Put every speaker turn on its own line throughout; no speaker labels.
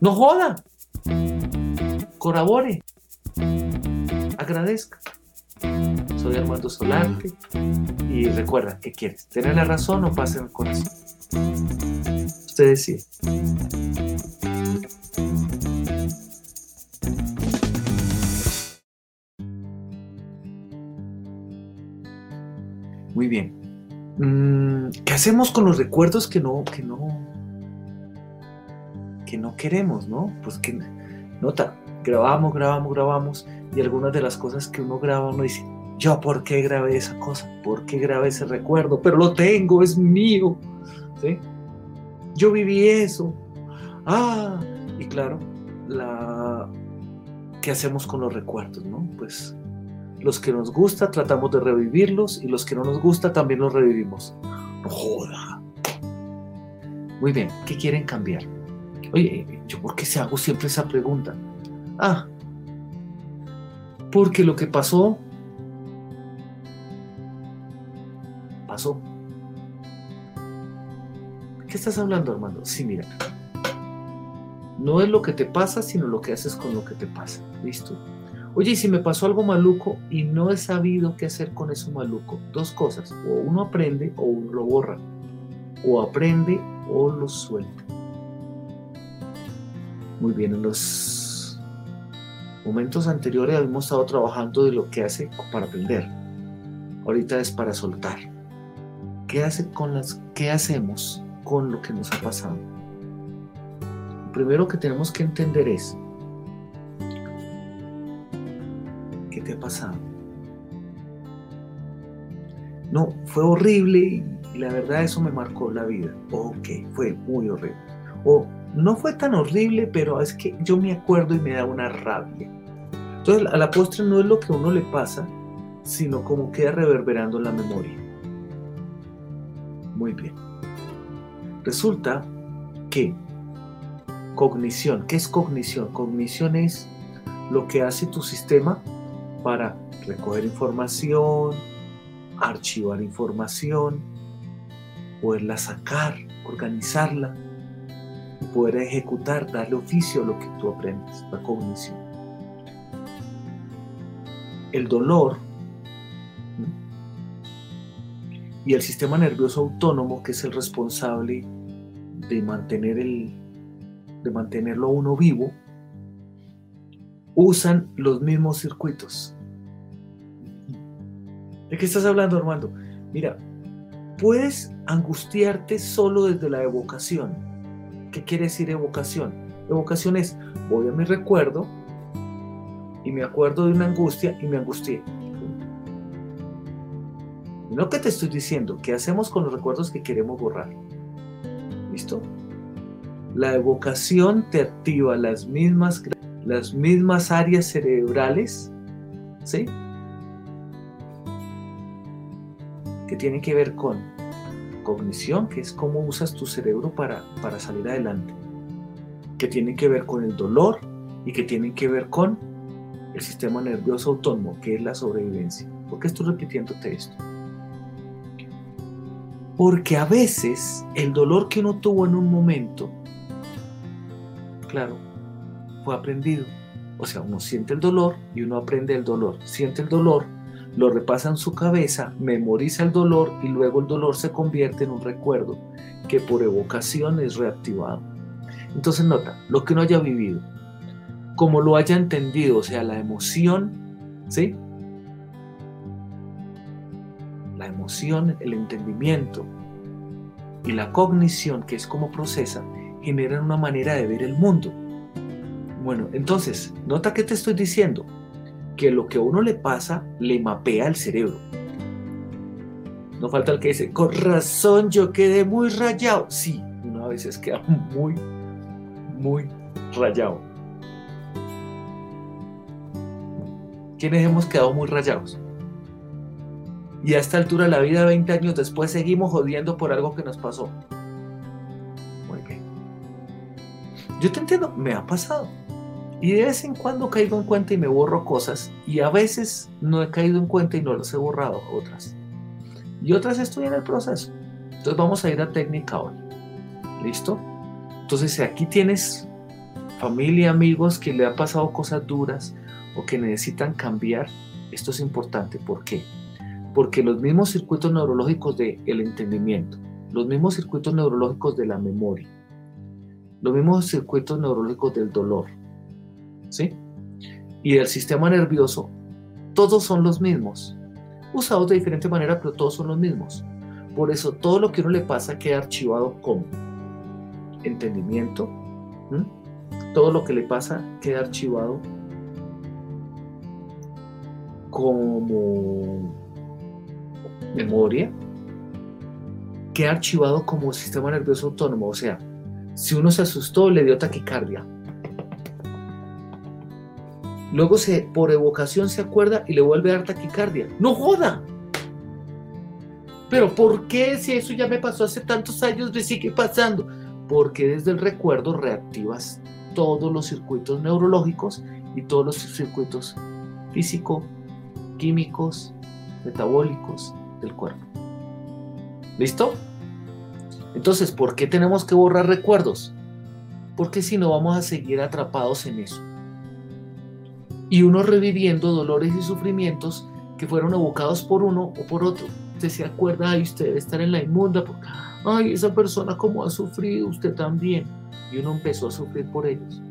No joda. Corabore. Agradezca. Soy Armando Solarte y recuerda, ¿qué quieres? ¿Tener la razón o paz en el corazón? Usted decide. Muy bien. Mm, ¿Qué hacemos con los recuerdos que no, que no, no queremos, no? Pues que nota, grabamos, grabamos, grabamos y algunas de las cosas que uno graba uno dice, yo por qué grabé esa cosa, por qué grabé ese recuerdo, pero lo tengo, es mío, ¿sí? Yo viví eso. Ah, y claro, la ¿qué hacemos con los recuerdos, no? Pues los que nos gusta tratamos de revivirlos y los que no nos gusta también los revivimos. Joda. Muy bien, ¿qué quieren cambiar? Oye, ¿yo por qué se hago siempre esa pregunta? Ah, porque lo que pasó, pasó. ¿Qué estás hablando, hermano? Sí, mira. No es lo que te pasa, sino lo que haces con lo que te pasa. ¿Listo? Oye, y si me pasó algo maluco y no he sabido qué hacer con eso maluco, dos cosas, o uno aprende o uno lo borra, o aprende o lo suelta. Muy bien, en los momentos anteriores habíamos estado trabajando de lo que hace para aprender. Ahorita es para soltar. ¿Qué, hace con las, ¿Qué hacemos con lo que nos ha pasado? Lo primero que tenemos que entender es, te ha pasado? No, fue horrible y la verdad eso me marcó la vida. Ok, fue muy horrible. O no fue tan horrible, pero es que yo me acuerdo y me da una rabia. Entonces a la postre no es lo que a uno le pasa, sino como queda reverberando en la memoria. Muy bien. Resulta que cognición, ¿qué es cognición? Cognición es lo que hace tu sistema para recoger información, archivar información, poderla sacar, organizarla poder ejecutar, darle oficio a lo que tú aprendes, la cognición. El dolor y el sistema nervioso autónomo, que es el responsable de mantener el, de mantenerlo uno vivo, usan los mismos circuitos. ¿De qué estás hablando, Armando? Mira, puedes angustiarte solo desde la evocación. ¿Qué quiere decir evocación? Evocación es, voy a mi recuerdo y me acuerdo de una angustia y me angustié. No que te estoy diciendo, ¿qué hacemos con los recuerdos que queremos borrar? ¿Listo? La evocación te activa las mismas las mismas áreas cerebrales, ¿sí? Que tienen que ver con cognición, que es cómo usas tu cerebro para, para salir adelante, que tienen que ver con el dolor y que tienen que ver con el sistema nervioso autónomo, que es la sobrevivencia. ¿Por qué estoy repitiéndote esto? Porque a veces el dolor que uno tuvo en un momento, claro, fue aprendido. O sea, uno siente el dolor y uno aprende el dolor. Siente el dolor, lo repasa en su cabeza, memoriza el dolor y luego el dolor se convierte en un recuerdo que por evocación es reactivado. Entonces nota, lo que uno haya vivido, como lo haya entendido, o sea, la emoción, ¿sí? La emoción, el entendimiento y la cognición, que es como procesa, generan una manera de ver el mundo. Bueno, entonces, nota que te estoy diciendo que lo que a uno le pasa le mapea el cerebro. No falta el que dice, con razón yo quedé muy rayado. Sí, uno a veces queda muy, muy rayado. ¿Quiénes hemos quedado muy rayados? Y a esta altura de la vida, 20 años después, seguimos jodiendo por algo que nos pasó. Muy bien. Yo te entiendo, me ha pasado. Y de vez en cuando caigo en cuenta y me borro cosas y a veces no he caído en cuenta y no las he borrado otras. Y otras estoy en el proceso. Entonces vamos a ir a técnica hoy. ¿Listo? Entonces aquí tienes familia, amigos que le han pasado cosas duras o que necesitan cambiar, esto es importante. ¿Por qué? Porque los mismos circuitos neurológicos del entendimiento, los mismos circuitos neurológicos de la memoria, los mismos circuitos neurológicos del dolor, ¿sí? Y del sistema nervioso, todos son los mismos, usados de diferente manera, pero todos son los mismos. Por eso todo lo que uno le pasa queda archivado como entendimiento, todo lo que le pasa queda archivado como memoria, queda archivado como sistema nervioso autónomo. O sea, si uno se asustó, le dio taquicardia. Luego se, por evocación se acuerda y le vuelve a dar taquicardia. ¡No joda! Pero ¿por qué si eso ya me pasó hace tantos años me sigue pasando? Porque desde el recuerdo reactivas todos los circuitos neurológicos y todos los circuitos físico, químicos, metabólicos del cuerpo. ¿Listo? Entonces, ¿por qué tenemos que borrar recuerdos? Porque si no vamos a seguir atrapados en eso. Y uno reviviendo dolores y sufrimientos que fueron evocados por uno o por otro. Usted se acuerda, ay, usted debe estar en la inmunda, porque, ay, esa persona como ha sufrido, usted también y uno empezó a sufrir por ellos.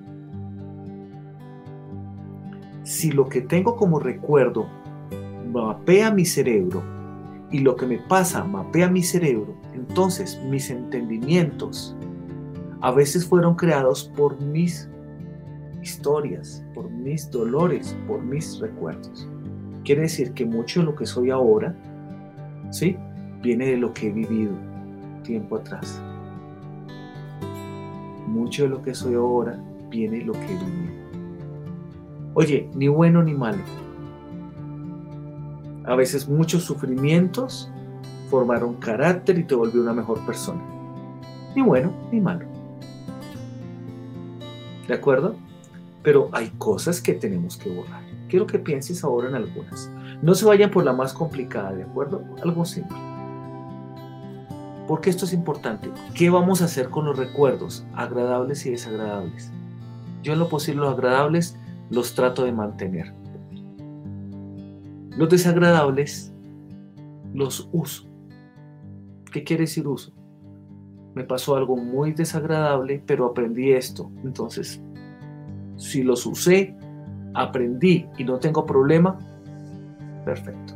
Si lo que tengo como recuerdo mapea mi cerebro y lo que me pasa mapea mi cerebro, entonces mis entendimientos a veces fueron creados por mis historias, por mis dolores, por mis recuerdos. Quiere decir que mucho de lo que soy ahora, ¿sí? Viene de lo que he vivido tiempo atrás mucho de lo que soy ahora viene lo que viví. Oye, ni bueno ni malo. A veces muchos sufrimientos formaron carácter y te volvió una mejor persona. Ni bueno ni malo. ¿De acuerdo? Pero hay cosas que tenemos que borrar. Quiero que pienses ahora en algunas. No se vayan por la más complicada, ¿de acuerdo? Algo simple. Porque esto es importante. ¿Qué vamos a hacer con los recuerdos, agradables y desagradables? Yo en lo posible los agradables los trato de mantener. Los desagradables los uso. ¿Qué quiere decir uso? Me pasó algo muy desagradable, pero aprendí esto. Entonces, si los usé, aprendí y no tengo problema, perfecto.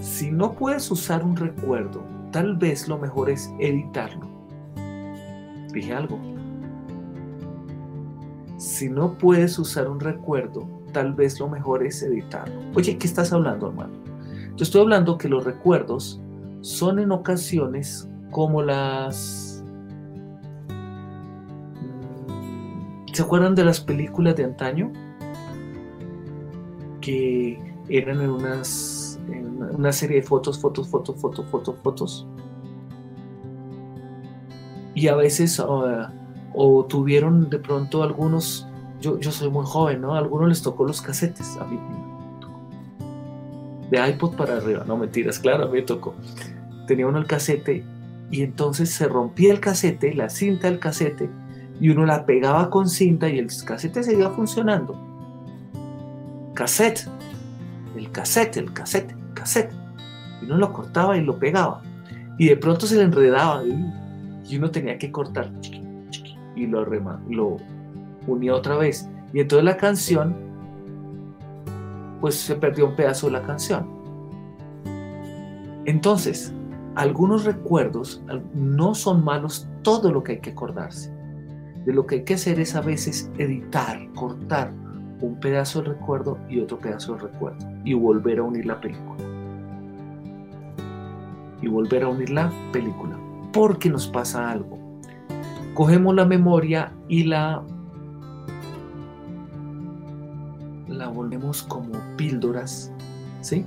Si no puedes usar un recuerdo tal vez lo mejor es editarlo. Dije algo. Si no puedes usar un recuerdo, tal vez lo mejor es editarlo. Oye, ¿qué estás hablando, hermano? Yo estoy hablando que los recuerdos son en ocasiones como las... ¿Se acuerdan de las películas de antaño? Que eran en unas una serie de fotos, fotos, fotos, fotos, fotos, fotos. Y a veces ah, o tuvieron de pronto algunos, yo, yo soy muy joven, ¿no? A algunos les tocó los casetes, a mí de iPod para arriba, no mentiras, claro, a mí me tocó. Tenía uno el casete y entonces se rompía el casete, la cinta del casete, y uno la pegaba con cinta y el casete seguía funcionando. Cassette, el casete, el casete cassette. Y uno lo cortaba y lo pegaba. Y de pronto se le enredaba y uno tenía que cortar y lo, lo unía otra vez. Y entonces la canción, pues se perdió un pedazo de la canción. Entonces, algunos recuerdos no son malos todo lo que hay que acordarse. De lo que hay que hacer es a veces editar, cortar un pedazo del recuerdo y otro pedazo del recuerdo y volver a unir la película y volver a unir la película. Porque nos pasa algo. Cogemos la memoria y la la volvemos como píldoras, ¿sí?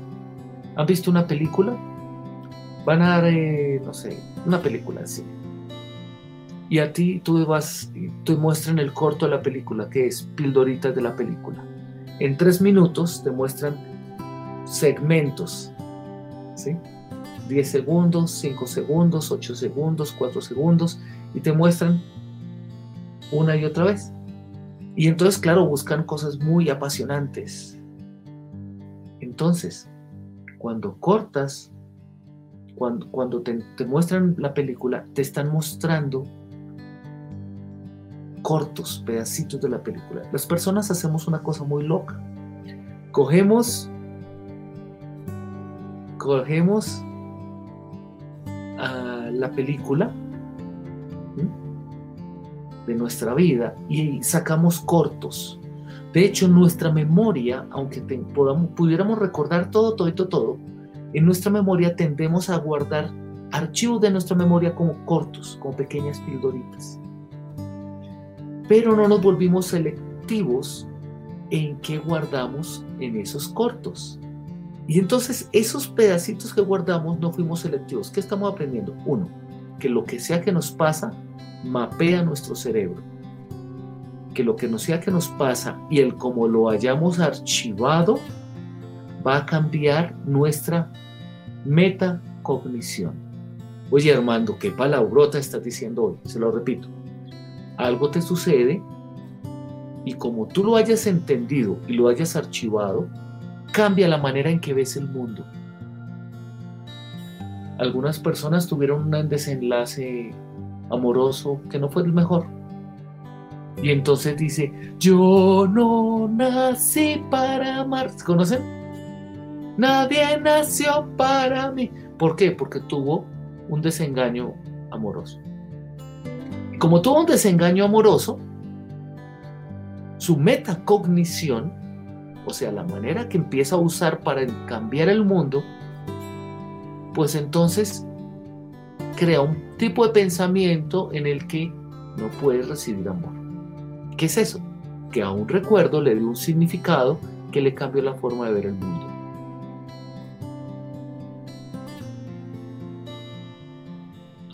¿Han visto una película? Van a dar, eh, no sé, una película así. Y a ti tú vas, te muestran el corto de la película, que es pildoritas de la película. En tres minutos te muestran segmentos, ¿sí? 10 segundos, 5 segundos, 8 segundos, 4 segundos y te muestran una y otra vez. Y entonces, claro, buscan cosas muy apasionantes. Entonces, cuando cortas, cuando, te muestran la película, te están mostrando cortos, pedacitos de la película. Las personas hacemos una cosa muy loca. Cogemos, cogemos a la película de nuestra vida y sacamos cortos. De hecho, nuestra memoria, aunque podamos, pudiéramos recordar todo, todo, todo, todo, en nuestra memoria tendemos a guardar archivos de nuestra memoria como cortos, como pequeñas pildoritas pero no nos volvimos selectivos en qué guardamos en esos cortos. Y entonces esos pedacitos que guardamos no fuimos selectivos. ¿Qué estamos aprendiendo? Uno, que lo que sea que nos pasa mapea nuestro cerebro. Que lo que no sea que nos pasa y el como lo hayamos archivado va a cambiar nuestra metacognición. Oye Armando, ¿qué palabrota estás diciendo hoy? Se lo repito algo te sucede y como tú lo hayas entendido y lo hayas archivado, cambia la manera en que ves el mundo. Algunas personas tuvieron un desenlace amoroso que no fue el mejor. Y entonces dice, yo no nací para amar. ¿Conocen? Nadie nació para mí. ¿Por qué? Porque tuvo un desengaño amoroso. Como tuvo un desengaño amoroso, su metacognición, o sea, la manera que empieza a usar para cambiar el mundo, pues entonces crea un tipo de pensamiento en el que no puede recibir amor. ¿Qué es eso? Que a un recuerdo le dio un significado que le cambió la forma de ver el mundo.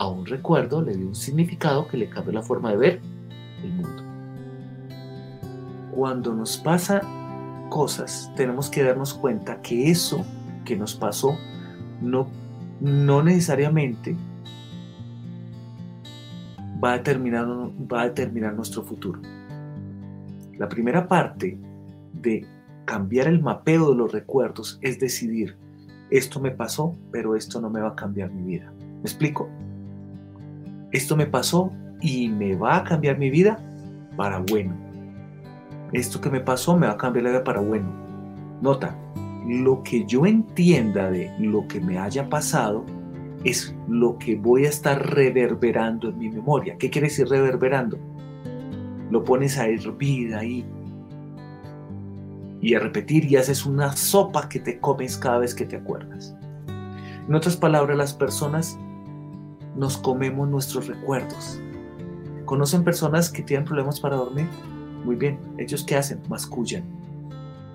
A un recuerdo le dio un significado que le cambió la forma de ver el mundo. Cuando nos pasa cosas, tenemos que darnos cuenta que eso que nos pasó no, no necesariamente va a, determinar, va a determinar nuestro futuro. La primera parte de cambiar el mapeo de los recuerdos es decidir, esto me pasó, pero esto no me va a cambiar mi vida. ¿Me explico? Esto me pasó y me va a cambiar mi vida para bueno. Esto que me pasó me va a cambiar la vida para bueno. Nota, lo que yo entienda de lo que me haya pasado es lo que voy a estar reverberando en mi memoria. ¿Qué quiere decir reverberando? Lo pones a hervir ahí y a repetir y haces una sopa que te comes cada vez que te acuerdas. En otras palabras, las personas nos comemos nuestros recuerdos. ¿Conocen personas que tienen problemas para dormir? Muy bien, ellos qué hacen? Mascullan,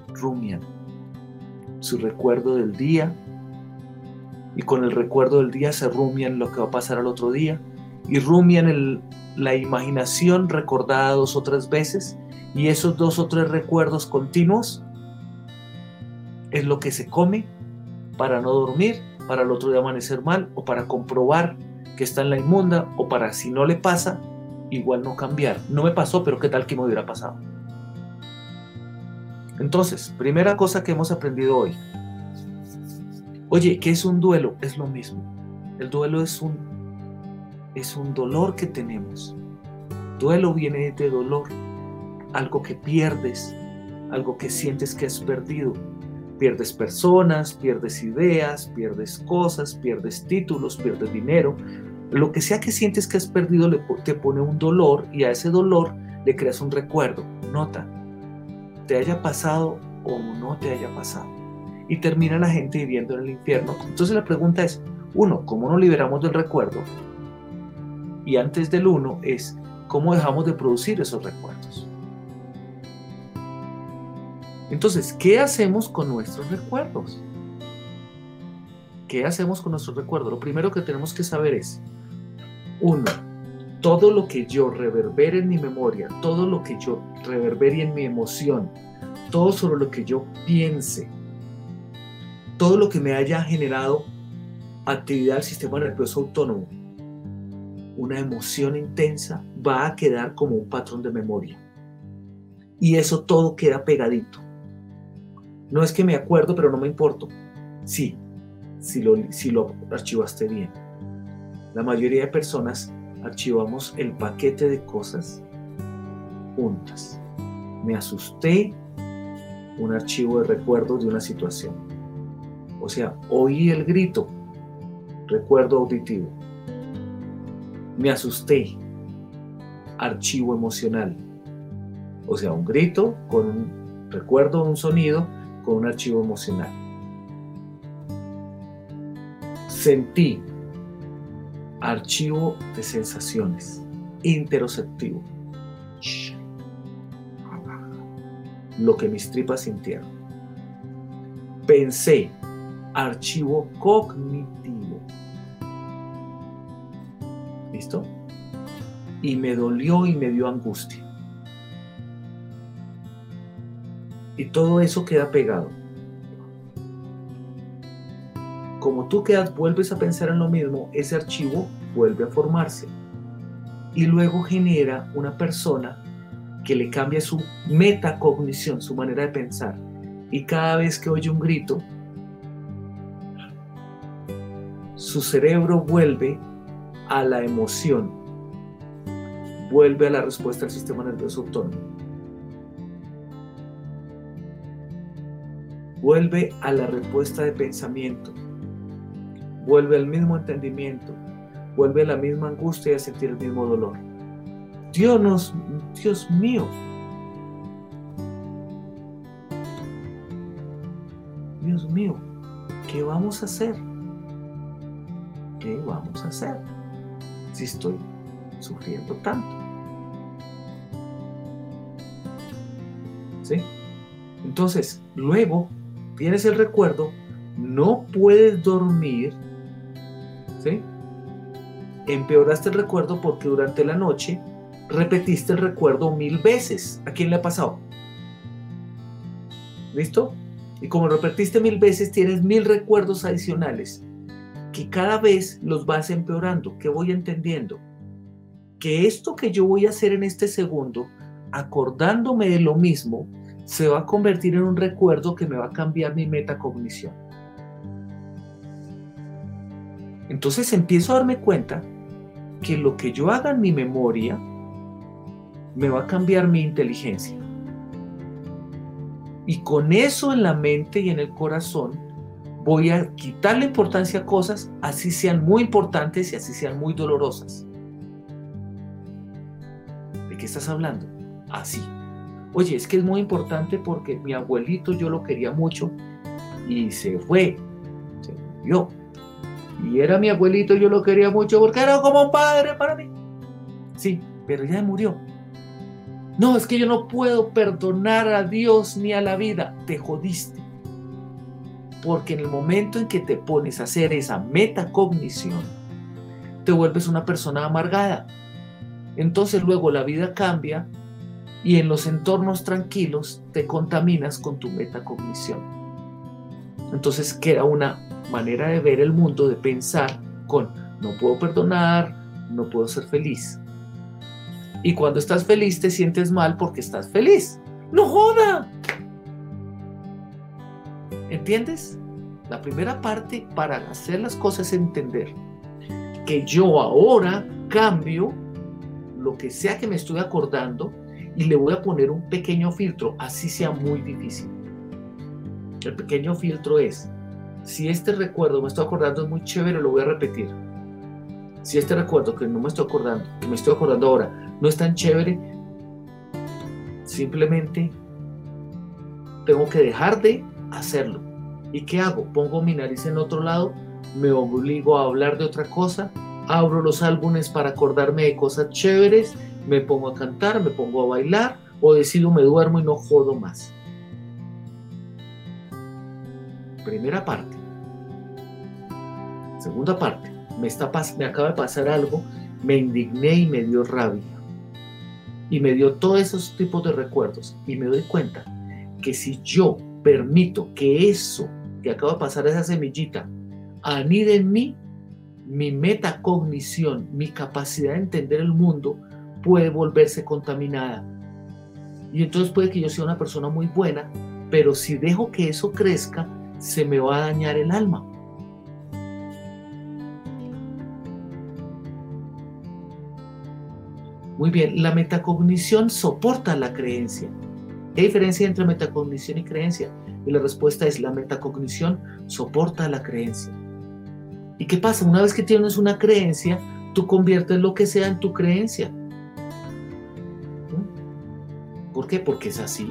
rumian su recuerdo del día y con el recuerdo del día se rumian lo que va a pasar al otro día y rumian la imaginación recordada dos o tres veces y esos dos o tres recuerdos continuos es lo que se come para no dormir, para el otro día amanecer mal o para comprobar que está en la inmunda o para si no le pasa, igual no cambiar. No me pasó, pero ¿qué tal que me hubiera pasado? Entonces, primera cosa que hemos aprendido hoy. Oye, ¿qué es un duelo? Es lo mismo. El duelo es un, es un dolor que tenemos. Duelo viene de dolor, algo que pierdes, algo que sientes que has perdido. Pierdes personas, pierdes ideas, pierdes cosas, pierdes títulos, pierdes dinero, lo que sea que sientes que has perdido te pone un dolor y a ese dolor le creas un recuerdo. Nota, te haya pasado o no te haya pasado. Y termina la gente viviendo en el infierno. Entonces la pregunta es, uno, ¿cómo nos liberamos del recuerdo? Y antes del uno es, ¿cómo dejamos de producir esos recuerdos? Entonces, ¿qué hacemos con nuestros recuerdos? ¿Qué hacemos con nuestros recuerdos? Lo primero que tenemos que saber es, uno, todo lo que yo reverbere en mi memoria, todo lo que yo reverbere en mi emoción, todo sobre lo que yo piense, todo lo que me haya generado actividad del sistema nervioso autónomo, una emoción intensa va a quedar como un patrón de memoria. y eso todo queda pegadito. No es que me acuerdo, pero no me importo. Sí, si lo, si lo archivaste bien. La mayoría de personas archivamos el paquete de cosas juntas. Me asusté, un archivo de recuerdos de una situación. O sea, oí el grito, recuerdo auditivo. Me asusté, archivo emocional. O sea, un grito con un recuerdo, un sonido, con un archivo emocional. Sentí, archivo de sensaciones, interoceptivo. Lo que mis tripas sintieron. Pensé, archivo cognitivo. ¿Listo? Y me dolió y me dio angustia. Y todo eso queda pegado. Como tú quedas, vuelves a pensar en lo mismo, ese archivo vuelve a formarse. Y luego genera una persona que le cambia su metacognición, su manera de pensar. Y cada vez que oye un grito, su cerebro vuelve a la emoción, vuelve a la respuesta del sistema nervioso autónomo. Vuelve a la respuesta de pensamiento, vuelve al mismo entendimiento, vuelve a la misma angustia y a sentir el mismo dolor. Dios, Dios mío, Dios mío, ¿qué vamos a hacer? ¿qué vamos a hacer si estoy sufriendo tanto? ¿Sí? Entonces, luego tienes el recuerdo, no puedes dormir, ¿sí? Empeoraste el recuerdo porque durante la noche repetiste el recuerdo mil veces. ¿A quién le ha pasado? ¿Listo? Y como repetiste mil veces, tienes mil recuerdos adicionales que cada vez los vas empeorando, que voy entendiendo. Que esto que yo voy a hacer en este segundo, acordándome de lo mismo, se va a convertir en un recuerdo que me va a cambiar mi metacognición. Entonces empiezo a darme cuenta que lo que yo haga en mi memoria me va a cambiar mi inteligencia. Y con eso en la mente y en el corazón, voy a quitarle importancia a cosas, así sean muy importantes y así sean muy dolorosas. ¿De qué estás hablando? Así. Oye, es que es muy importante porque mi abuelito yo lo quería mucho y se fue, se murió. Y era mi abuelito, yo lo quería mucho porque era como un padre para mí. Sí, pero ya murió. No, es que yo no puedo perdonar a Dios ni a la vida. Te jodiste. Porque en el momento en que te pones a hacer esa metacognición, te vuelves una persona amargada. Entonces luego la vida cambia y en los entornos tranquilos te contaminas con tu metacognición. Entonces queda una manera de ver el mundo, de pensar con no puedo perdonar, no puedo ser feliz. Y cuando estás feliz te sientes mal porque estás feliz. ¡No joda! ¿Entiendes? La primera parte para hacer las cosas es entender que yo ahora cambio lo que sea que me estoy acordando y le voy a poner un pequeño filtro, así sea muy difícil. El pequeño filtro es, si este recuerdo me estoy acordando es muy chévere, lo voy a repetir. Si este recuerdo que no me estoy acordando, que me estoy acordando ahora, no es tan chévere, simplemente tengo que dejar de hacerlo. ¿Y qué hago? Pongo mi nariz en otro lado, me obligo a hablar de otra cosa, abro los álbumes para acordarme de cosas chéveres, me pongo a cantar, me pongo a bailar o decido me duermo y no jodo más. Primera parte. Segunda parte. Me, está, me acaba de pasar algo, me indigné y me dio rabia. Y me dio todos esos tipos de recuerdos. Y me doy cuenta que si yo permito que eso que acaba de pasar esa semillita anida en mí, mi metacognición, mi capacidad de entender el mundo puede volverse contaminada. Y entonces puede que yo sea una persona muy buena, pero si dejo que eso crezca, se me va a dañar el alma. Muy bien, la metacognición soporta la creencia. ¿Qué diferencia entre metacognición y creencia? Y la respuesta es la metacognición soporta la creencia. ¿Y qué pasa? Una vez que tienes una creencia, tú conviertes lo que sea en tu creencia. ¿Mm? ¿Por qué? Porque es así.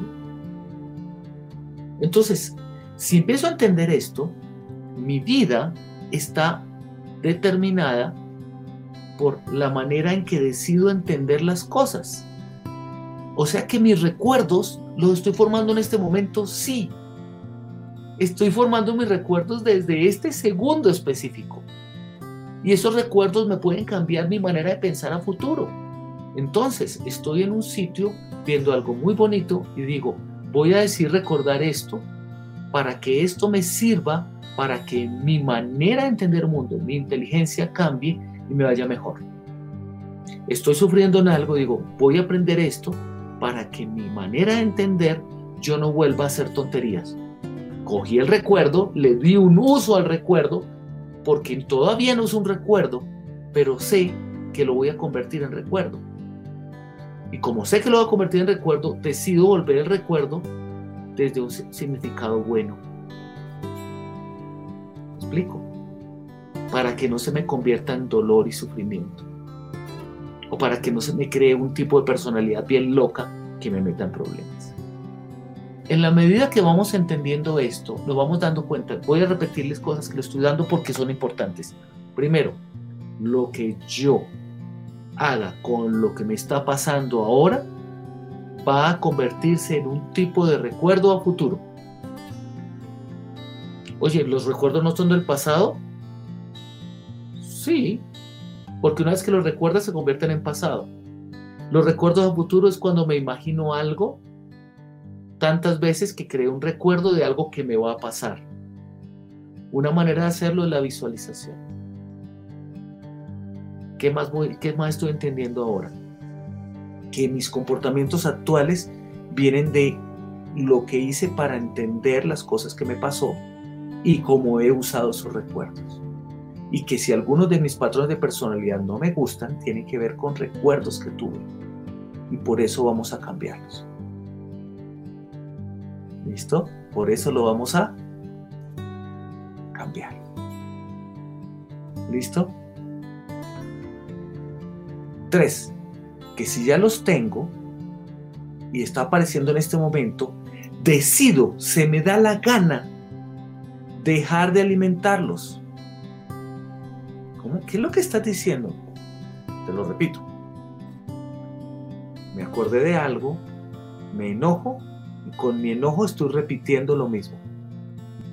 Entonces, si empiezo a entender esto, mi vida está determinada por la manera en que decido entender las cosas. O sea que mis recuerdos los estoy formando en este momento, sí. Estoy formando mis recuerdos desde este segundo específico. Y esos recuerdos me pueden cambiar mi manera de pensar a futuro. Entonces, estoy en un sitio viendo algo muy bonito y digo, voy a decir recordar esto para que esto me sirva para que mi manera de entender el mundo, mi inteligencia cambie y me vaya mejor. Estoy sufriendo en algo, digo, voy a aprender esto para que mi manera de entender yo no vuelva a hacer tonterías. Cogí el recuerdo, le di un uso al recuerdo, porque todavía no es un recuerdo, pero sé que lo voy a convertir en recuerdo. Y como sé que lo voy a convertir en recuerdo, decido volver el recuerdo desde un significado bueno. ¿Me explico? Para que no se me convierta en dolor y sufrimiento. O para que no se me cree un tipo de personalidad bien loca que me meta en problemas. En la medida que vamos entendiendo esto, nos vamos dando cuenta. Voy a repetirles cosas que le estoy dando porque son importantes. Primero, lo que yo haga con lo que me está pasando ahora va a convertirse en un tipo de recuerdo a futuro. Oye, los recuerdos no son del pasado, Sí, porque una vez que los recuerdas se convierten en pasado. Los recuerdos a futuro es cuando me imagino algo tantas veces que creo un recuerdo de algo que me va a pasar. Una manera de hacerlo es la visualización. ¿Qué más, voy, qué más estoy entendiendo ahora? Que mis comportamientos actuales vienen de lo que hice para entender las cosas que me pasó y cómo he usado esos recuerdos y que si algunos de mis patrones de personalidad no me gustan, tienen que ver con recuerdos que tuve. Y por eso vamos a cambiarlos. ¿Listo? Por eso lo vamos a cambiar. ¿Listo? Tres, que si ya los tengo y está apareciendo en este momento, decido, se me da la gana dejar de alimentarlos ¿Qué es lo que estás diciendo? Te lo repito. Me acordé de algo, me enojo y con mi enojo estoy repitiendo lo mismo.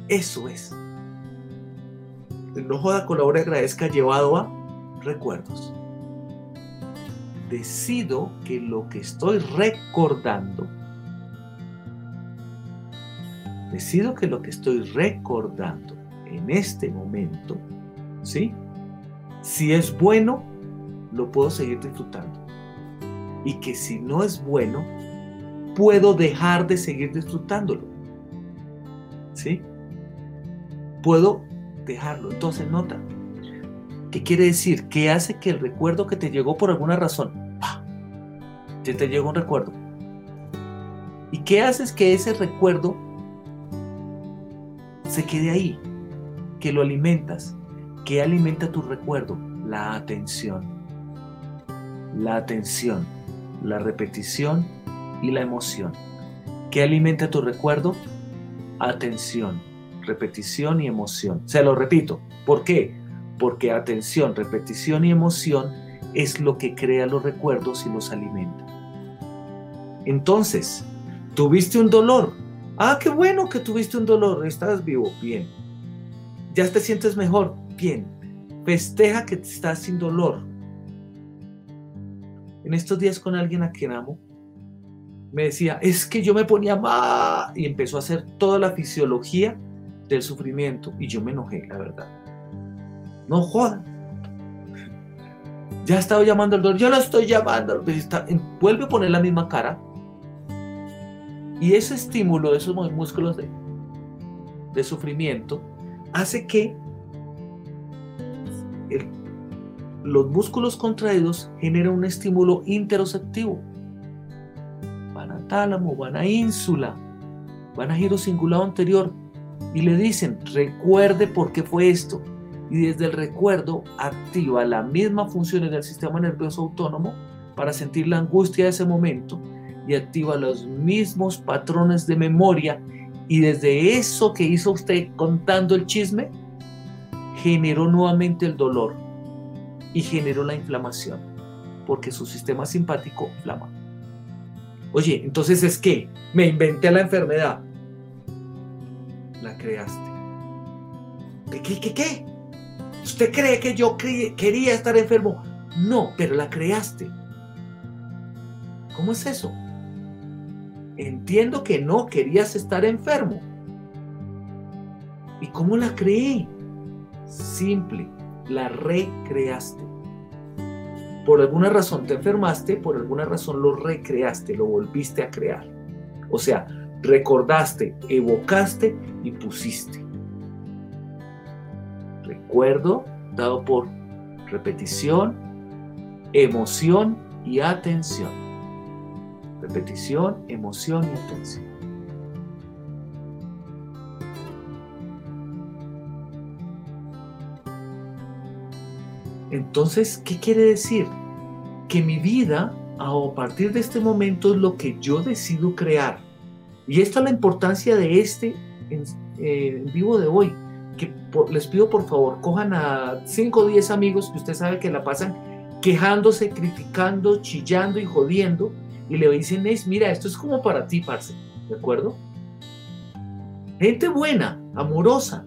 Eso es. El enojo de colabora y agradezca llevado a recuerdos. Decido que lo que estoy recordando, decido que lo que estoy recordando en este momento, ¿sí? Si es bueno, lo puedo seguir disfrutando. Y que si no es bueno, puedo dejar de seguir disfrutándolo. ¿Sí? Puedo dejarlo. Entonces, nota. ¿Qué quiere decir? ¿Qué hace que el recuerdo que te llegó por alguna razón, ya te llegó un recuerdo? ¿Y qué haces que ese recuerdo se quede ahí? Que lo alimentas, ¿Qué alimenta tu recuerdo? La atención. La atención, la repetición y la emoción. ¿Qué alimenta tu recuerdo? Atención, repetición y emoción. Se lo repito. ¿Por qué? Porque atención, repetición y emoción es lo que crea los recuerdos y los alimenta. Entonces, tuviste un dolor. Ah, qué bueno que tuviste un dolor. Estás vivo. Bien. Ya te sientes mejor bien. Festeja que estás sin dolor. En estos días con alguien a quien amo, me decía, es que yo me ponía mal y empezó a hacer toda la fisiología del sufrimiento y yo me enojé, la verdad. No jodan. Ya estaba llamando al dolor, yo lo estoy llamando. Vuelve a poner la misma cara. Y ese estímulo de esos músculos de sufrimiento hace que los músculos contraídos generan un estímulo interoceptivo. Van a tálamo, van a ínsula, van a giro cingulado anterior y le dicen, recuerde por qué fue esto. Y desde el recuerdo activa las mismas funciones del sistema nervioso autónomo para sentir la angustia de ese momento y activa los mismos patrones de memoria y desde eso que hizo usted contando el chisme, generó nuevamente el dolor y generó la inflamación, porque su sistema simpático inflama. Oye, entonces es que me inventé la enfermedad. La creaste. ¿Qué, qué, qué? qué? ¿Usted cree que yo quería estar enfermo? No, pero la creaste. ¿Cómo es eso? Entiendo que no querías estar enfermo. ¿Y cómo la creí? Simple, la recreaste. Por alguna razón te enfermaste, por alguna razón lo recreaste, lo volviste a crear. O sea, recordaste, evocaste y pusiste. Recuerdo dado por repetición, emoción y atención. Repetición, emoción y atención. Entonces, ¿qué quiere decir? Que mi vida a partir de este momento es lo que yo decido crear. Y esta es la importancia de este en, eh, vivo de hoy. Que les pido por favor, cojan a 5 o 10 amigos que usted sabe que la pasan quejándose, criticando, chillando y jodiendo y le dicen, es, mira, esto es como para ti, parce, ¿de acuerdo? Gente buena, amorosa,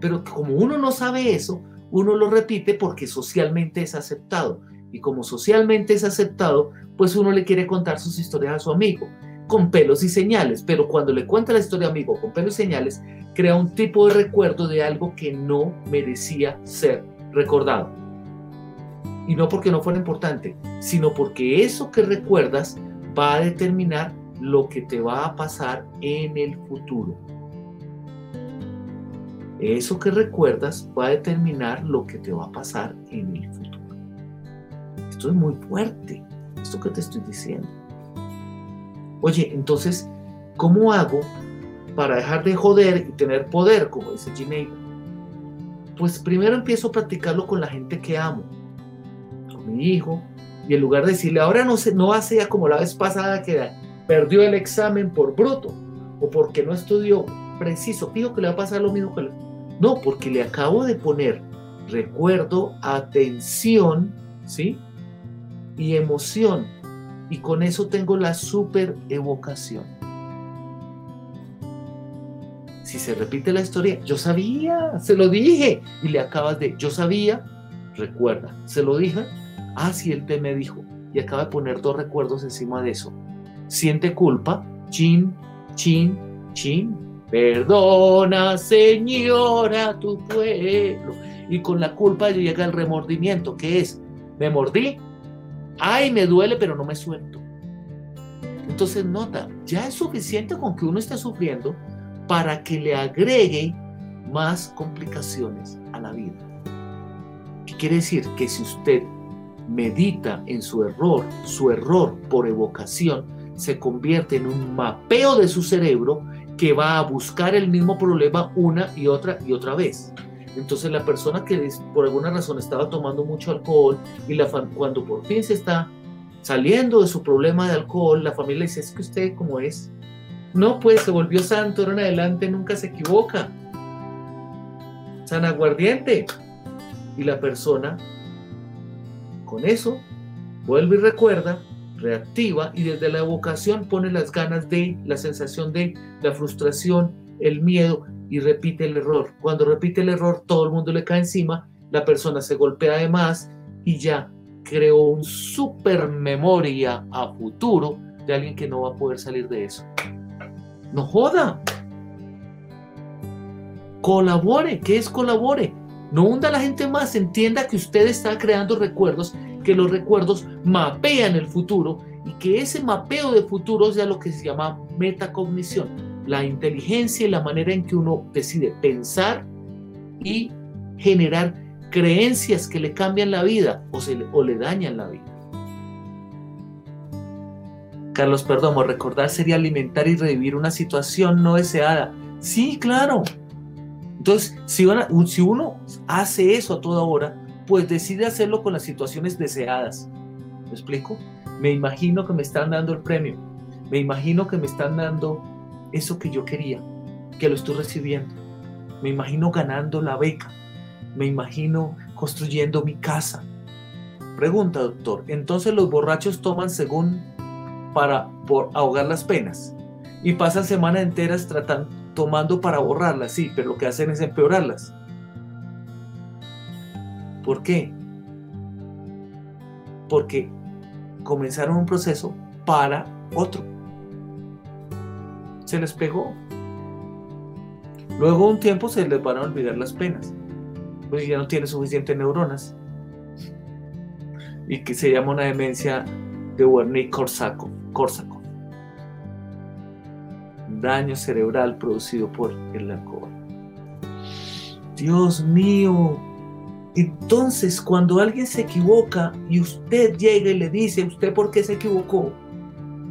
pero como uno no sabe eso, uno lo repite porque socialmente es aceptado. Y como socialmente es aceptado, pues uno le quiere contar sus historias a su amigo, con pelos y señales. Pero cuando le cuenta la historia a amigo con pelos y señales, crea un tipo de recuerdo de algo que no merecía ser recordado. Y no porque no fuera importante, sino porque eso que recuerdas va a determinar lo que te va a pasar en el futuro. Eso que recuerdas va a determinar lo que te va a pasar en el futuro. Esto es muy fuerte, esto que te estoy diciendo. Oye, entonces, ¿cómo hago para dejar de joder y tener poder, como dice Ginebra? Pues primero empiezo a practicarlo con la gente que amo mi hijo, y en lugar de decirle, ahora no, se, no hace ya como la vez pasada que perdió el examen por bruto o porque no estudió preciso, digo que le va a pasar lo mismo que No, porque le acabo de poner recuerdo, atención, ¿sí? Y emoción. Y con eso tengo la super evocación. Si se repite la historia, yo sabía, se lo dije. Y le acabas de, yo sabía, recuerda, se lo dije, Ah, sí, él te me dijo. Y acaba de poner dos recuerdos encima de eso. Siente culpa, chin, chin, chin. Perdona, señora, tu pueblo. Y con la culpa llega el remordimiento, que es, me mordí, ay, me duele, pero no me suelto. Entonces nota, ya es suficiente con que uno esté sufriendo para que le agregue más complicaciones a la vida. ¿Qué quiere decir? Que si usted medita en su error, su error por evocación se convierte en un mapeo de su cerebro que va a buscar el mismo problema una y otra y otra vez. Entonces la persona que por alguna razón estaba tomando mucho alcohol y la cuando por fin se está saliendo de su problema de alcohol, la familia dice, es que usted como es. No, pues se volvió santo, ahora en adelante nunca se equivoca. San aguardiente. Y la persona con eso, vuelve y recuerda, reactiva y desde la evocación pone las ganas de, la sensación de, la frustración, el miedo y repite el error. Cuando repite el error, todo el mundo le cae encima, la persona se golpea además y ya creó un super memoria a futuro de alguien que no va a poder salir de eso. No joda. Colabore. ¿Qué es colabore? No hunda a la gente más, entienda que usted está creando recuerdos, que los recuerdos mapean el futuro y que ese mapeo de futuro sea lo que se llama metacognición, la inteligencia y la manera en que uno decide pensar y generar creencias que le cambian la vida o, se le, o le dañan la vida. Carlos Perdomo, recordar sería alimentar y revivir una situación no deseada. Sí, claro. Entonces, si, si uno hace eso a toda hora, pues decide hacerlo con las situaciones deseadas. ¿Me explico? Me imagino que me están dando el premio. Me imagino que me están dando eso que yo quería, que lo estoy recibiendo. Me imagino ganando la beca. Me imagino construyendo mi casa. Pregunta, doctor. Entonces los borrachos toman según para ahogar las penas y pasan semanas enteras tratando, tomando para borrarlas, sí, pero lo que hacen es empeorarlas. ¿Por qué? Porque comenzaron un proceso para otro. Se les pegó. Luego un tiempo se les van a olvidar las penas. Pues ya no tiene suficientes neuronas. Y que se llama una demencia de Wernicke-Korsakoff. Daño cerebral producido por el alcohol. Dios mío. Entonces, cuando alguien se equivoca y usted llega y le dice, ¿usted por qué se equivocó?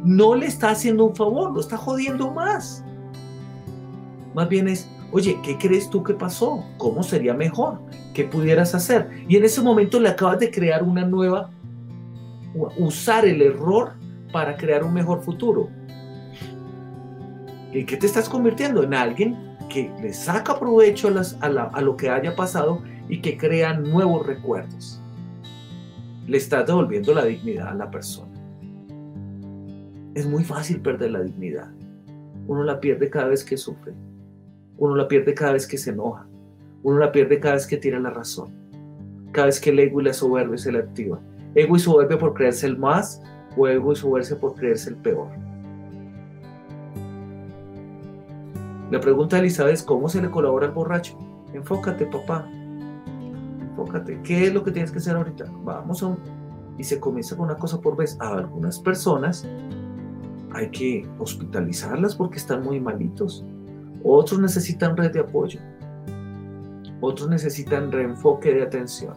No le está haciendo un favor, lo está jodiendo más. Más bien es, oye, ¿qué crees tú que pasó? ¿Cómo sería mejor? ¿Qué pudieras hacer? Y en ese momento le acabas de crear una nueva, usar el error para crear un mejor futuro. ¿En qué te estás convirtiendo? En alguien que le saca provecho a, a lo que haya pasado y que crea nuevos recuerdos. Le estás devolviendo la dignidad a la persona. Es muy fácil perder la dignidad. Uno la pierde cada vez que sufre. Uno la pierde cada vez que se enoja. Uno la pierde cada vez que tiene la razón. Cada vez que el ego y la soberbia se le activa. Ego y soberbia por creerse el más o ego y soberbia por creerse el peor. La pregunta de Elizabeth es cómo se le colabora al borracho. Enfócate, papá. Enfócate. ¿Qué es lo que tienes que hacer ahorita? Vamos a un... Y se comienza con una cosa por vez. A algunas personas hay que hospitalizarlas porque están muy malitos. Otros necesitan red de apoyo. Otros necesitan reenfoque de atención.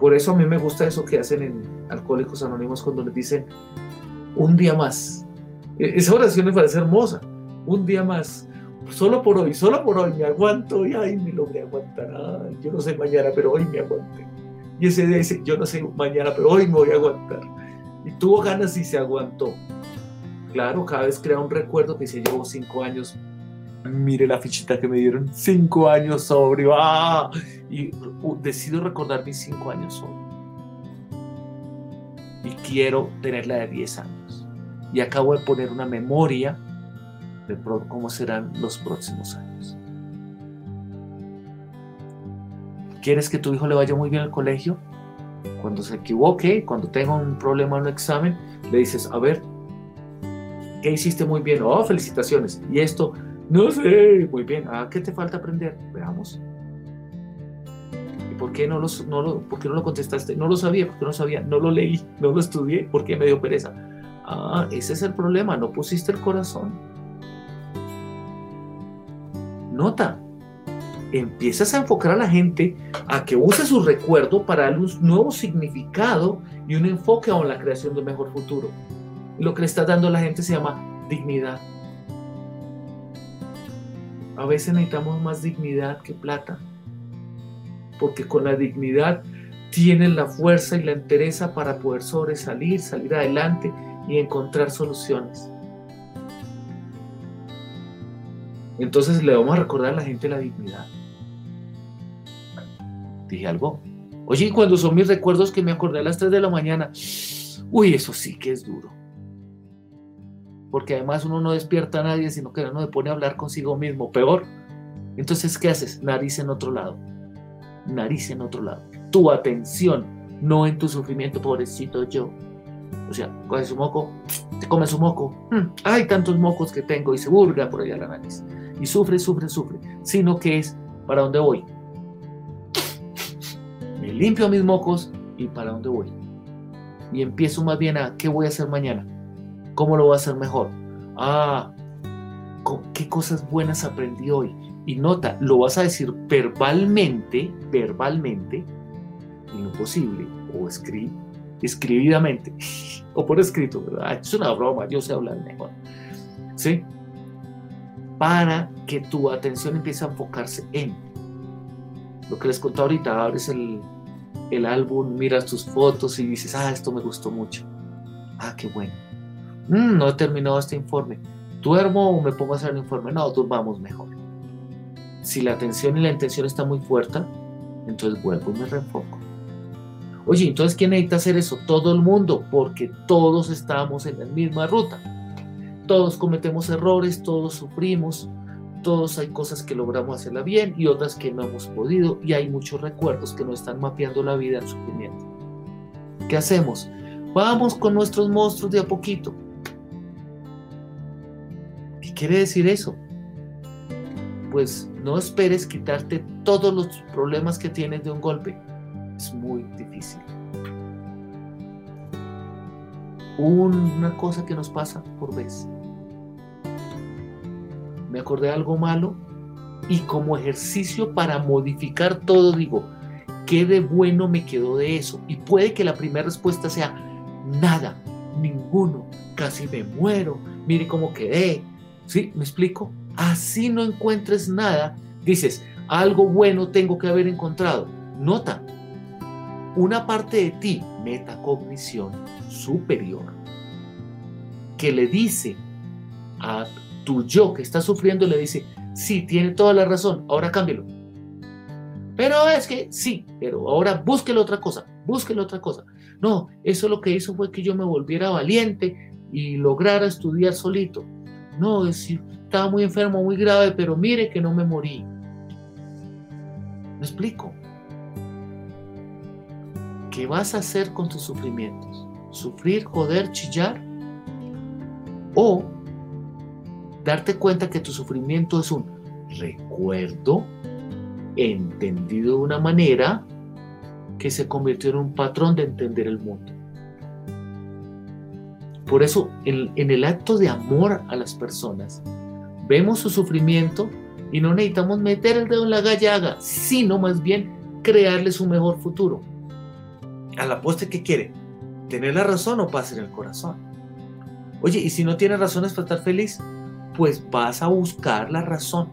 Por eso a mí me gusta eso que hacen en Alcohólicos Anónimos cuando les dicen un día más. E, esa oración me parece hermosa. Un día más. Solo por hoy, solo por hoy me aguanto y ay, me logré aguantar. yo no sé mañana, pero hoy me aguanté. Y ese día dice, yo no sé mañana, pero hoy me voy a aguantar. Y tuvo ganas y se aguantó. Claro, cada vez crea un recuerdo que se llevó cinco años mire la fichita que me dieron, cinco años sobrio, ¡ah! y uh, decido recordar mis cinco años sobrio. Y quiero tenerla de 10 años. Y acabo de poner una memoria de cómo serán los próximos años. ¿Quieres que tu hijo le vaya muy bien al colegio? Cuando se equivoque, cuando tenga un problema en un examen, le dices, a ver, ¿qué hiciste muy bien? Oh, felicitaciones. Y esto, no sé, muy bien. ¿A ah, qué te falta aprender? Veamos. ¿Y por qué no, no, lo, por qué no lo contestaste? No lo sabía, porque no sabía, no lo leí, no lo estudié, porque me dio pereza. Ah, ese es el problema, no pusiste el corazón. Nota, empiezas a enfocar a la gente a que use su recuerdo para darle un nuevo significado y un enfoque a la creación de un mejor futuro. Lo que le estás dando a la gente se llama dignidad. A veces necesitamos más dignidad que plata, porque con la dignidad tienes la fuerza y la entereza para poder sobresalir, salir adelante y encontrar soluciones. Entonces le vamos a recordar a la gente la dignidad. Dije algo. Oye, cuando son mis recuerdos que me acordé a las 3 de la mañana, uy, eso sí que es duro porque además uno no despierta a nadie, sino que uno se pone a hablar consigo mismo, peor. Entonces, ¿qué haces? Nariz en otro lado, nariz en otro lado. Tu atención, no en tu sufrimiento, pobrecito yo. O sea, coge su moco, te come su moco. Hmm, hay tantos mocos que tengo y se burga por allá la nariz. Y sufre, sufre, sufre. Sino que es, ¿para dónde voy? Me limpio mis mocos y ¿para dónde voy? y empiezo más bien a qué voy a hacer mañana, cómo lo voy a hacer mejor. Ah, qué cosas buenas aprendí hoy. Y nota, lo vas a decir verbalmente, verbalmente, y no posible, o escri escribidamente, o por escrito, ¿verdad? Es una broma, yo sé hablar mejor. ¿Sí? Para que tu atención empiece a enfocarse en lo que les conté ahorita, abres el, el álbum, miras tus fotos y dices, ah, esto me gustó mucho. Ah, qué bueno. Mm, no he terminado este informe. ¿Duermo o me pongo a hacer el informe? No, durmamos mejor. Si la atención y la intención está muy fuerte, entonces vuelvo y me reenfoco. Oye, entonces ¿quién necesita hacer eso? Todo el mundo, porque todos estamos en la misma ruta. Todos cometemos errores, todos sufrimos, todos hay cosas que logramos hacerla bien y otras que no hemos podido y hay muchos recuerdos que nos están mapeando la vida en sufrimiento. ¿Qué hacemos? Vamos con nuestros monstruos de a poquito. ¿Qué quiere decir eso? Pues no esperes quitarte todos los problemas que tienes de un golpe. Es muy difícil. Una cosa que nos pasa por vez me acordé de algo malo y como ejercicio para modificar todo digo, ¿qué de bueno me quedó de eso? Y puede que la primera respuesta sea, nada, ninguno, casi me muero, mire cómo quedé. ¿Sí? ¿Me explico? Así no encuentres nada, dices, algo bueno tengo que haber encontrado. Nota, una parte de ti, metacognición superior, que le dice a tu yo que está sufriendo le dice, sí, tiene toda la razón, ahora cámbialo. Pero es que sí, pero ahora búsquelo otra cosa, búsquelo otra cosa. No, eso lo que hizo fue que yo me volviera valiente y lograra estudiar solito. No, es estaba muy enfermo, muy grave, pero mire que no me morí. ¿Me explico? ¿Qué vas a hacer con tus sufrimientos? ¿Sufrir, joder, chillar? ¿O darte cuenta que tu sufrimiento es un recuerdo entendido de una manera que se convirtió en un patrón de entender el mundo. Por eso, en, el acto de amor a las personas, vemos su sufrimiento y no necesitamos meter el dedo en la gallaga, sino más bien crearles un mejor futuro. A la poste, ¿qué quiere? ¿Tener la razón o paz en el corazón? Oye, ¿y si no tiene razones para estar feliz? Pues vas a buscar la razón.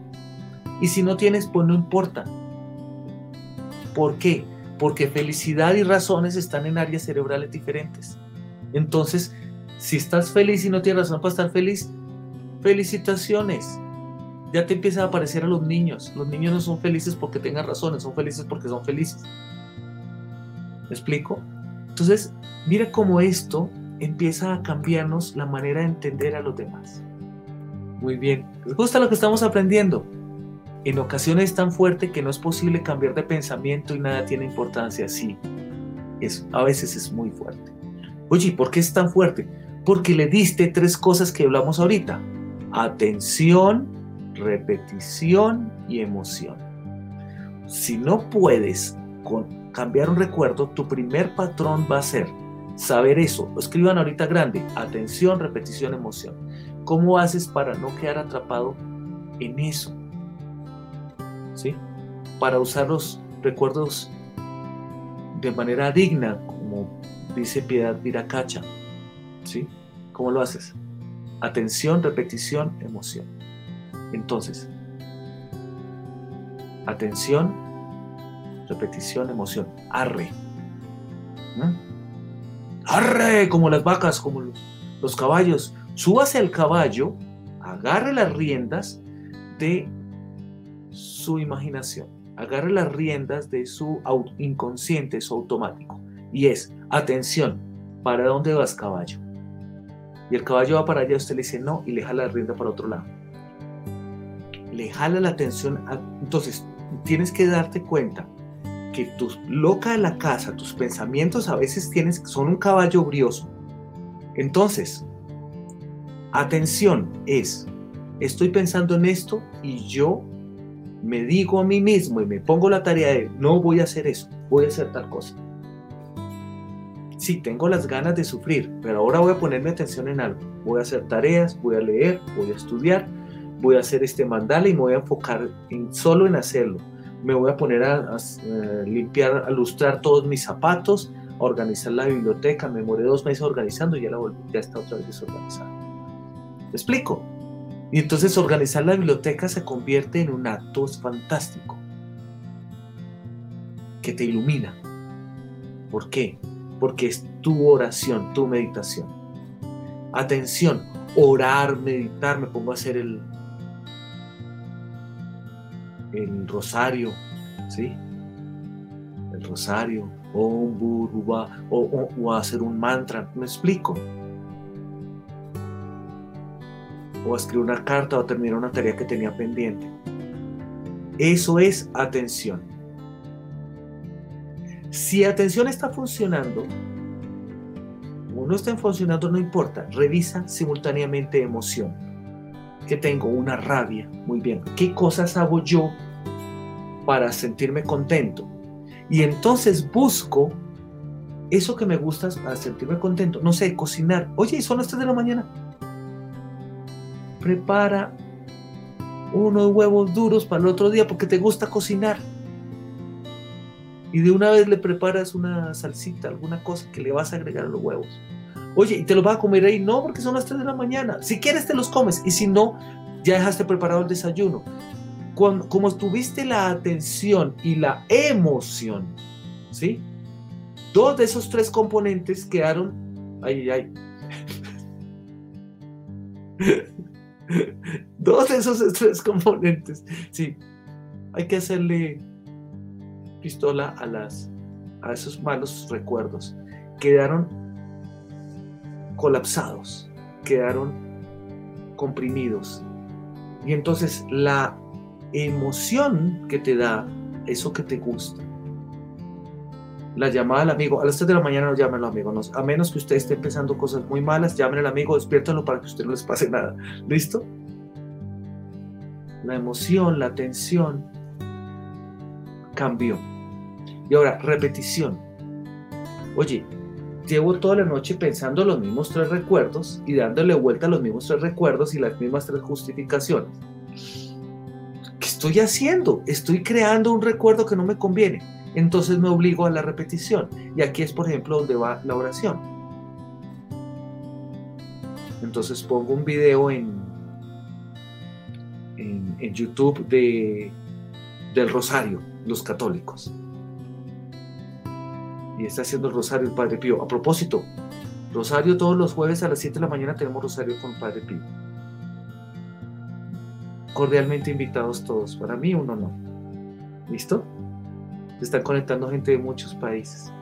Y si no tienes, pues no importa. ¿Por qué? Porque felicidad y razones están en áreas cerebrales diferentes. Entonces, si estás feliz y no tienes razón para estar feliz, felicitaciones. Ya te empieza a aparecer a los niños. Los niños no son felices porque tengan razones, son felices porque son felices. ¿Me explico? Entonces, mira cómo esto empieza a cambiarnos la manera de entender a los demás. Muy bien. ¿Les gusta lo que estamos aprendiendo? En ocasiones es tan fuerte que no es posible cambiar de pensamiento y nada tiene importancia. Sí, a veces es muy fuerte. Oye, ¿por qué es tan fuerte? Porque le diste tres cosas que hablamos ahorita. Atención, repetición y emoción. Si no puedes con cambiar un recuerdo, tu primer patrón va a ser saber eso. Escriban ahorita grande. Atención, repetición, emoción. ¿Cómo haces para no quedar atrapado en eso? ¿Sí? Para usar los recuerdos de manera digna, como dice Piedad Viracacha. ¿Sí? ¿Cómo lo haces? Atención, repetición, emoción. Entonces, atención, repetición, emoción. Arre. Arre, como las vacas, como los caballos súbase al caballo, agarre las riendas de su imaginación, agarre las riendas de su inconsciente, su automático. Y es, atención, ¿para dónde vas caballo? Y el caballo va para allá, usted le dice no y le jala la rienda para otro lado. Le jala la atención. entonces, tienes que darte cuenta que tu loca de la casa, tus pensamientos a veces tienes, son un caballo brioso. Entonces, Atención es, estoy pensando en esto y yo me digo a mí mismo y me pongo la tarea de no voy a hacer eso, voy a hacer tal cosa. Sí, tengo las ganas de sufrir, pero ahora voy a ponerme atención en algo. Voy a hacer tareas, voy a leer, voy a estudiar, voy a hacer este mandala y me voy a enfocar en, solo en hacerlo. Me voy a poner a, eh, limpiar, a lustrar todos mis zapatos, a organizar la biblioteca. Me demoré dos meses organizando y ya, ya está otra vez desorganizada. ¿Me explico? Y entonces organizar la biblioteca se convierte en un acto fantástico que te ilumina. ¿Por qué? Porque es tu oración, tu meditación. Atención, orar, meditar, me pongo a hacer el, el rosario, ¿sí? El rosario, o un burba, o, o hacer un mantra, ¿me explico? O escribir una carta o terminar una tarea que tenía pendiente. Eso es atención. Si atención está funcionando o no está funcionando, no importa. Revisa simultáneamente emoción. Que tengo una rabia. Muy bien. ¿Qué cosas hago yo para sentirme contento? Y entonces busco eso que me gusta para sentirme contento. No sé, cocinar. Oye, son las 3 de la mañana prepara unos huevos duros para el otro día porque te gusta cocinar. Y de una vez le preparas una salsita, alguna cosa que le vas a agregar a los huevos. Oye, ¿y te los vas a comer ahí? No, porque son las 3 de la mañana. Si quieres te los comes y si no, ya dejaste preparado el desayuno. como tuviste la atención y la emoción, ¿sí? Dos de esos tres componentes quedaron... Ay, ay. Dos de esos tres componentes. Sí, hay que hacerle pistola a, las, a esos malos recuerdos. Quedaron colapsados, quedaron comprimidos. Y entonces la emoción que te da eso que te gusta, la llamada al amigo, a las 3 de la mañana no llamen al amigo, a menos que usted esté empezando cosas muy malas, llamen al amigo, despiértalo para que a usted no les pase nada. ¿Listo? La emoción, la tensión cambió. Y ahora, repetición. Oye, llevo toda la noche pensando los mismos tres recuerdos y dándole vuelta a los mismos tres recuerdos y las mismas tres justificaciones. ¿Qué estoy haciendo? Estoy creando un recuerdo que no me conviene entonces me obligo a la repetición. Y aquí es, por ejemplo, donde va la oración. Entonces pongo un video en, en, YouTube de, del Rosario, los católicos. Y está haciendo el Rosario el Padre Pío. A propósito, Rosario todos los jueves a las 7 de la mañana tenemos Rosario con Padre Pío. Cordialmente invitados todos. Para mí uno no. ¿Listo? Se están conectando gente de muchos países.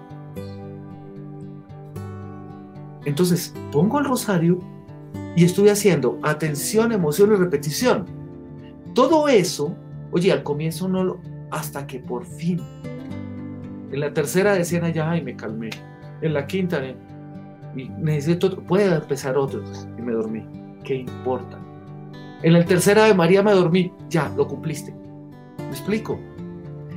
Entonces, pongo el rosario y estoy haciendo atención, emoción y repetición. Todo eso, oye, al comienzo no lo, hasta que por fin, en la tercera decena ya, ay, me calmé. En la quinta, eh, necesito, puede empezar otro, y me dormí. ¿Qué importa? En la tercera de María me dormí, ya, lo cumpliste. ¿Me explico?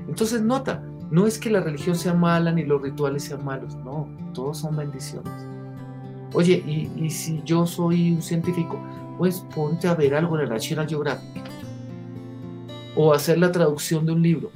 Entonces nota, no es que la religión sea mala ni los rituales sean malos, no, todos son bendiciones. Oye, y, si yo soy un científico, pues ponte a ver algo en la National Geographic o hacer la traducción de un libro.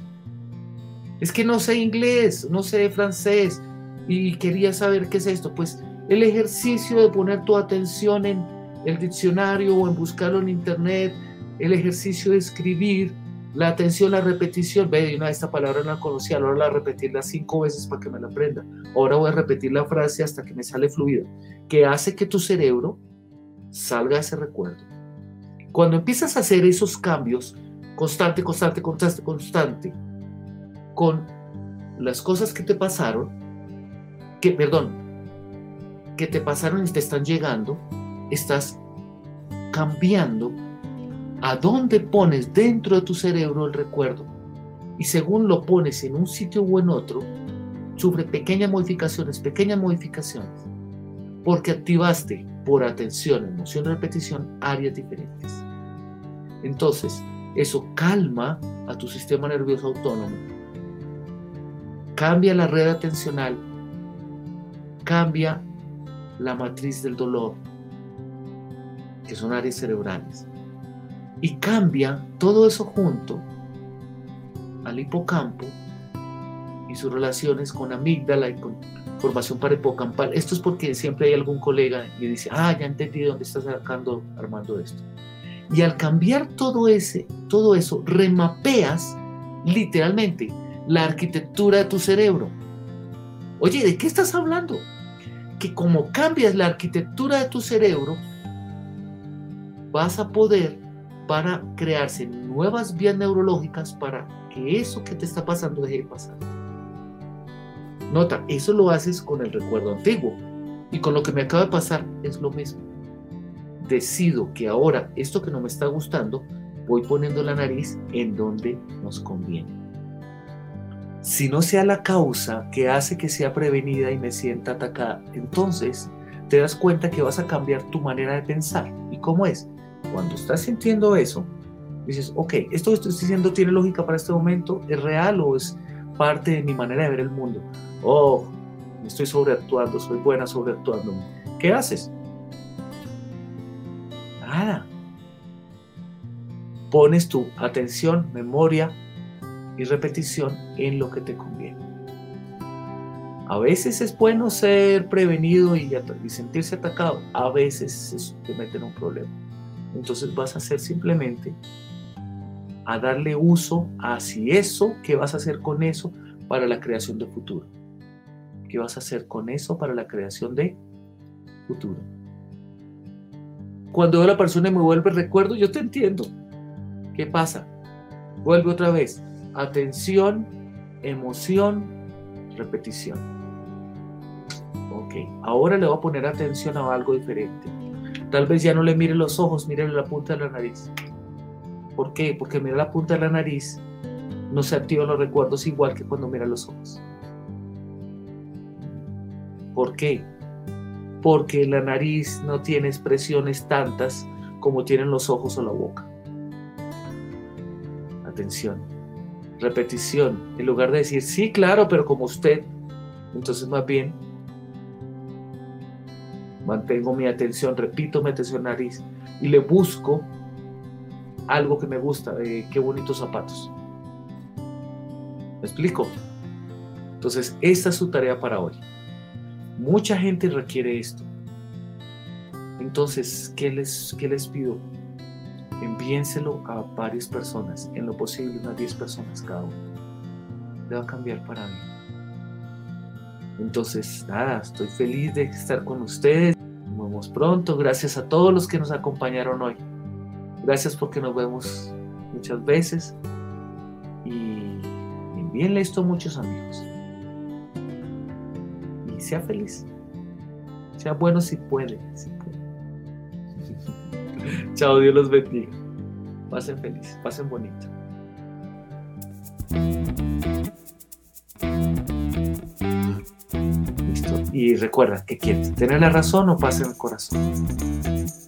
Es que no sé inglés, no sé francés y quería saber qué es esto. Pues el ejercicio de poner tu atención en el diccionario o en buscarlo en internet, el ejercicio de escribir, la atención, la repetición, ve, una esta palabra no la conocía, ahora la repetirla cinco veces para que me la aprenda. Ahora voy a repetir la frase hasta que me sale fluido, que hace que tu cerebro salga ese recuerdo. Cuando empiezas a hacer esos cambios, constante, constante, constante, constante, con las cosas que te pasaron, que, perdón, que te pasaron y te están llegando, estás cambiando a dónde pones dentro de tu cerebro el recuerdo. Y según lo pones en un sitio o en otro, sufre pequeñas modificaciones, pequeñas modificaciones, porque activaste por atención, emoción, repetición, áreas diferentes. Entonces, eso calma a tu sistema nervioso autónomo, cambia la red atencional cambia la matriz del dolor, que son áreas cerebrales, y cambia todo eso junto al hipocampo y sus relaciones con amígdala y con formación parahipocampal. Esto es porque siempre hay algún colega y dice, ah, ya entendí dónde estás sacando, Armando esto. Y al cambiar todo, ese, todo eso, remapeas literalmente la arquitectura de tu cerebro. Oye, ¿de qué estás hablando? Que como cambias la arquitectura de tu cerebro, vas a poder para crearse nuevas vías neurológicas para que eso que te está pasando deje de pasar. Nota, eso lo haces con el recuerdo antiguo y con lo que me acaba de pasar es lo mismo. Decido que ahora esto que no me está gustando, voy poniendo la nariz en donde nos conviene si no sea la causa que hace que sea prevenida y me sienta atacada, entonces te das cuenta que vas a cambiar tu manera de pensar. ¿Y cómo es? Cuando estás sintiendo eso, dices, ok, esto que estoy diciendo tiene lógica para este momento, ¿es real o es parte de mi manera de ver el mundo? Oh, me estoy sobreactuando, soy buena sobreactuando. ¿Qué haces? Nada. Pones tu atención, memoria, y repetición en lo que te conviene. A veces es bueno ser prevenido y, sentirse atacado, a veces eso te mete en un problema. Entonces vas a hacer simplemente a darle uso a si eso, ¿qué vas a hacer con eso para la creación de futuro? ¿Qué vas a hacer con eso para la creación de futuro? Cuando veo a la persona y me vuelve recuerdo, yo te entiendo. ¿Qué pasa? Vuelve otra vez atención, emoción, repetición. Ok, ahora le voy a poner atención a algo diferente. Tal vez ya no le mire los ojos, mire la punta de la nariz. ¿Por qué? Porque mira la punta de la nariz, no se activan los recuerdos igual que cuando mira los ojos. ¿Por qué? Porque la nariz no tiene expresiones tantas como tienen los ojos o la boca. Atención repetición, en lugar de decir, sí, claro, pero como usted, entonces más bien mantengo mi atención, repito mi atención nariz y le busco algo que me gusta, qué bonitos zapatos. ¿Me explico? Entonces, esta es su tarea para hoy. Mucha gente requiere esto. Entonces, ¿qué les, qué les pido? envíenselo a varias personas, en lo posible unas 10 personas cada uno. Le va a cambiar para mí. Entonces, nada, estoy feliz de estar con ustedes. Nos vemos pronto. Gracias a todos los que nos acompañaron hoy. Gracias porque nos vemos muchas veces. Y envíenle esto a muchos amigos. Y sea feliz. Sea bueno si puede. Si puede. Chao, Dios los bendiga. Pasen feliz, pasen bonito. Y recuerda, ¿qué quieres? ¿Tener la razón o paz en el corazón?